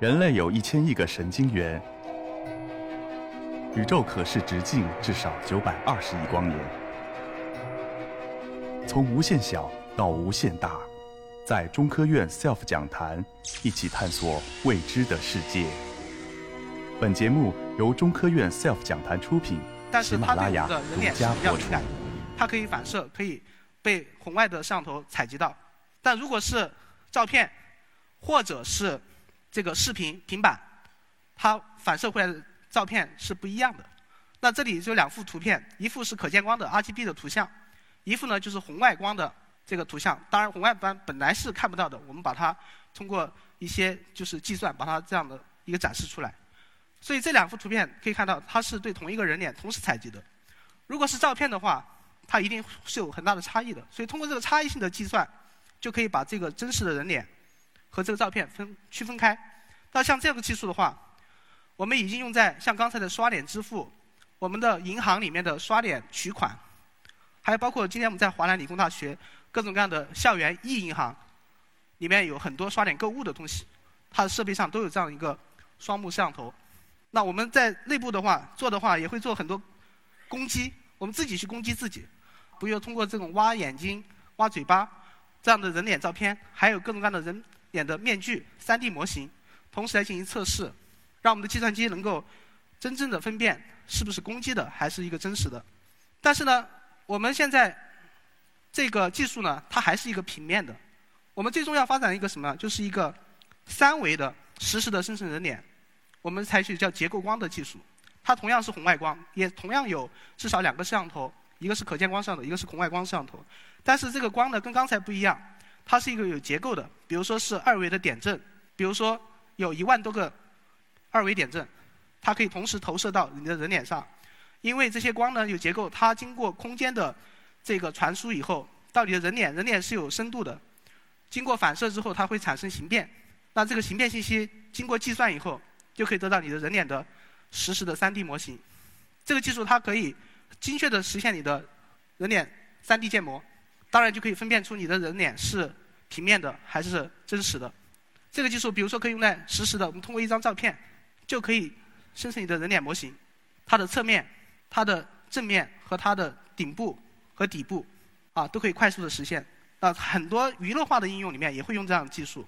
人类有一千亿个神经元，宇宙可视直径至少九百二十亿光年。从无限小到无限大，在中科院 SELF 讲坛一起探索未知的世界。本节目由中科院 SELF 讲坛出品，喜但是它对我马拉雅们的人脸是独家播出。比较敏感的，它可以反射，可以被红外的摄像头采集到。但如果是照片或者是这个视频平板，它反射回来的照片是不一样的。那这里就两幅图片，一幅是可见光的 RGB 的图像，一幅呢就是红外光的这个图像。当然，红外光本来是看不到的，我们把它通过一些就是计算，把它这样的一个展示出来。所以这两幅图片可以看到，它是对同一个人脸同时采集的。如果是照片的话，它一定是有很大的差异的。所以通过这个差异性的计算，就可以把这个真实的人脸和这个照片分区分开。那像这个技术的话，我们已经用在像刚才的刷脸支付，我们的银行里面的刷脸取款，还有包括今天我们在华南理工大学各种各样的校园 e 银行，里面有很多刷脸购物的东西，它的设备上都有这样一个双目摄像头。那我们在内部的话做的话，也会做很多攻击，我们自己去攻击自己，比如通过这种挖眼睛、挖嘴巴这样的人脸照片，还有各种各样的人脸的面具、3D 模型，同时来进行测试，让我们的计算机能够真正的分辨是不是攻击的，还是一个真实的。但是呢，我们现在这个技术呢，它还是一个平面的。我们最终要发展一个什么？就是一个三维的实时的生成人脸。我们采取叫结构光的技术，它同样是红外光，也同样有至少两个摄像头，一个是可见光摄像头，一个是红外光摄像头。但是这个光呢，跟刚才不一样，它是一个有结构的，比如说是二维的点阵，比如说有一万多个二维点阵，它可以同时投射到你的人脸上。因为这些光呢有结构，它经过空间的这个传输以后，到你的人脸，人脸是有深度的，经过反射之后，它会产生形变。那这个形变信息经过计算以后，就可以得到你的人脸的实时的 3D 模型。这个技术它可以精确的实现你的人脸 3D 建模，当然就可以分辨出你的人脸是平面的还是真实的。这个技术比如说可以用在实时的，我们通过一张照片就可以生成你的人脸模型，它的侧面、它的正面和它的顶部和底部啊都可以快速的实现。啊，很多娱乐化的应用里面也会用这样的技术。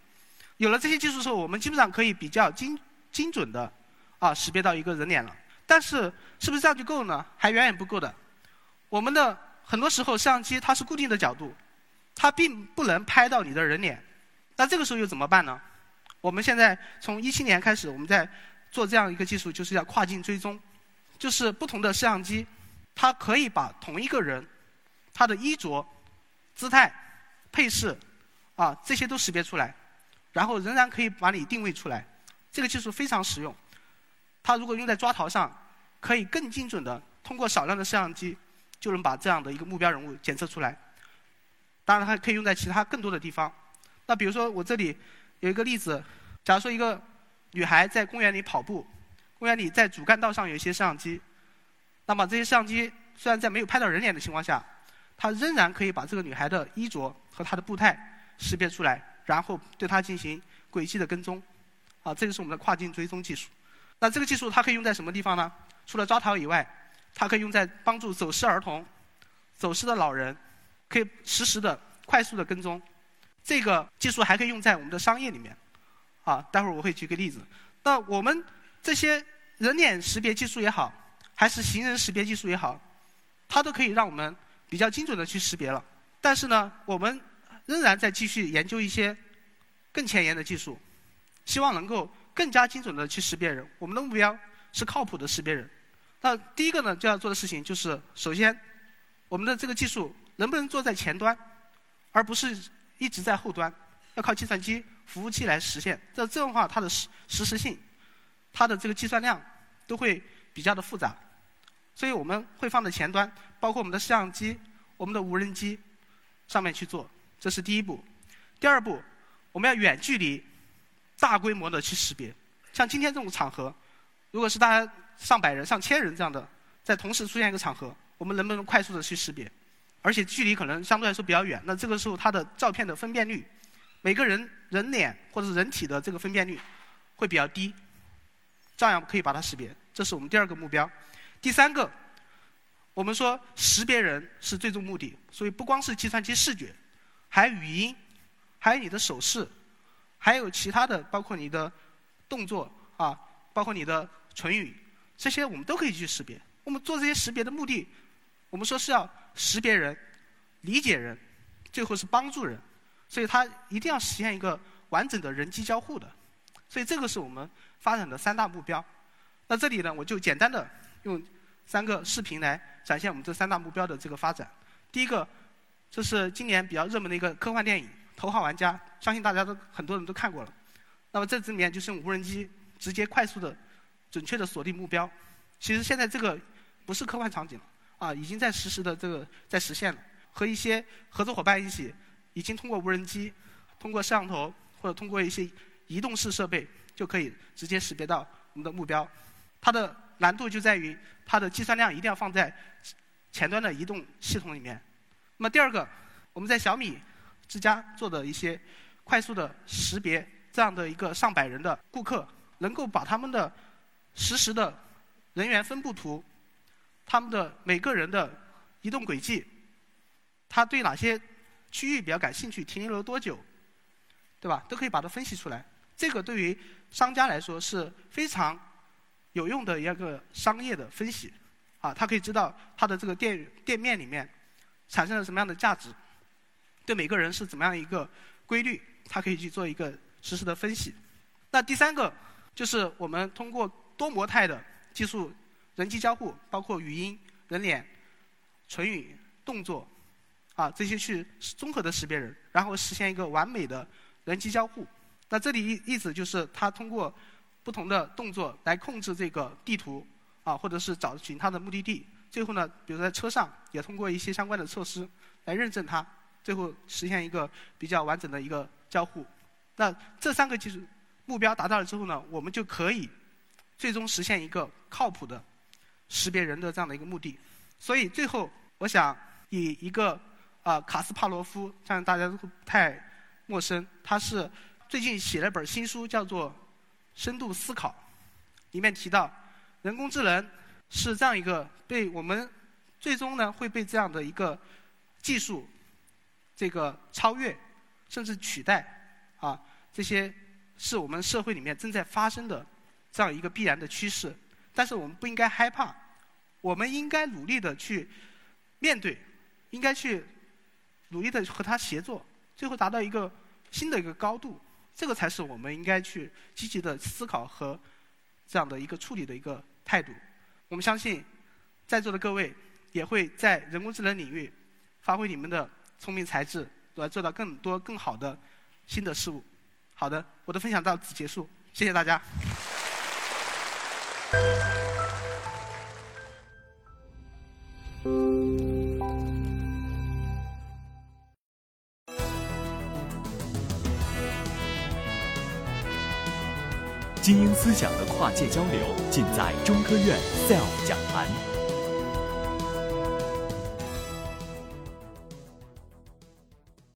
有了这些技术之后，我们基本上可以比较精精准的啊识别到一个人脸了。但是是不是这样就够呢？还远远不够的。我们的很多时候摄像机它是固定的角度，它并不能拍到你的人脸。那这个时候又怎么办呢？我们现在从一七年开始，我们在做这样一个技术，就是要跨境追踪，就是不同的摄像机，它可以把同一个人他的衣着、姿态、配饰啊这些都识别出来。然后仍然可以把你定位出来，这个技术非常实用。它如果用在抓逃上，可以更精准的通过少量的摄像机，就能把这样的一个目标人物检测出来。当然，它可以用在其他更多的地方。那比如说，我这里有一个例子，假如说一个女孩在公园里跑步，公园里在主干道上有一些摄像机，那么这些摄像机虽然在没有拍到人脸的情况下，它仍然可以把这个女孩的衣着和她的步态识别出来。然后对她进行轨迹的跟踪，啊，这就是我们的跨境追踪技术。那这个技术它可以用在什么地方呢？除了抓逃以外，它可以用在帮助走失儿童、走失的老人，可以实时的、快速的跟踪。这个技术还可以用在我们的商业里面，啊，待会儿我会举个例子。那我们这些人脸识别技术也好，还是行人识别技术也好，它都可以让我们比较精准的去识别了。但是呢，我们仍然在继续研究一些更前沿的技术，希望能够更加精准的去识别人。我们的目标是靠谱的识别人。那第一个呢，就要做的事情就是，首先，我们的这个技术能不能做在前端，而不是一直在后端，要靠计算机服务器来实现。这这样的话，它的实实时性，它的这个计算量都会比较的复杂。所以我们会放在前端，包括我们的摄像机、我们的无人机上面去做。这是第一步，第二步，我们要远距离、大规模的去识别。像今天这种场合，如果是大家上百人、上千人这样的在同时出现一个场合，我们能不能快速的去识别？而且距离可能相对来说比较远，那这个时候它的照片的分辨率，每个人人脸或者是人体的这个分辨率，会比较低，照样可以把它识别。这是我们第二个目标。第三个，我们说识别人是最终目的，所以不光是计算机视觉，还语音，还有你的手势，还有其他的，包括你的动作啊，包括你的唇语，这些我们都可以去识别。我们做这些识别的目的，我们说是要识别人、理解人，最后是帮助人，所以它一定要实现一个完整的人机交互的。所以这个是我们发展的三大目标。那这里呢，我就简单的用三个视频来展现我们这三大目标的这个发展。第一个，这是今年比较热门的一个科幻电影《头号玩家》，相信大家都很多人都看过了。那么这里面就是用无人机直接快速的、准确的锁定目标。其实现在这个不是科幻场景了，啊，已经在实时的这个在实现了。和一些合作伙伴一起，已经通过无人机、通过摄像头或者通过一些移动式设备，就可以直接识别到我们的目标。它的难度就在于它的计算量一定要放在前端的移动系统里面。那么第二个，我们在小米之家做的一些快速的识别，这样的一个上百人的顾客，能够把他们的实时的人员分布图、他们的每个人的移动轨迹，他对哪些区域比较感兴趣，停留了多久，对吧？都可以把它分析出来。这个对于商家来说是非常。有用的一个商业的分析，啊，他可以知道他的这个店店面里面产生了什么样的价值，对每个人是怎么样一个规律，他可以去做一个实时的分析。那第三个就是我们通过多模态的技术，人机交互，包括语音、人脸、唇语、动作，啊，这些去综合的识别人，然后实现一个完美的人机交互。那这里意意思就是他通过。不同的动作来控制这个地图啊，或者是找寻它的目的地。最后呢，比如在车上也通过一些相关的措施来认证它，最后实现一个比较完整的一个交互。那这三个技术目标达到了之后呢，我们就可以最终实现一个靠谱的识别人的这样的一个目的。所以最后，我想以一个啊卡斯帕罗夫，相信大家都不太陌生，他是最近写了本新书，叫做。深度思考里面提到，人工智能是这样一个被我们最终呢会被这样的一个技术这个超越甚至取代啊，这些是我们社会里面正在发生的这样一个必然的趋势。但是我们不应该害怕，我们应该努力的去面对，应该去努力的和它协作，最后达到一个新的一个高度。这个才是我们应该去积极的思考和这样的一个处理的一个态度。我们相信，在座的各位也会在人工智能领域发挥你们的聪明才智，来做到更多更好的新的事物。好的，我的分享到此结束，谢谢大家。精英思想的跨界交流，尽在中科院 SELF 讲坛。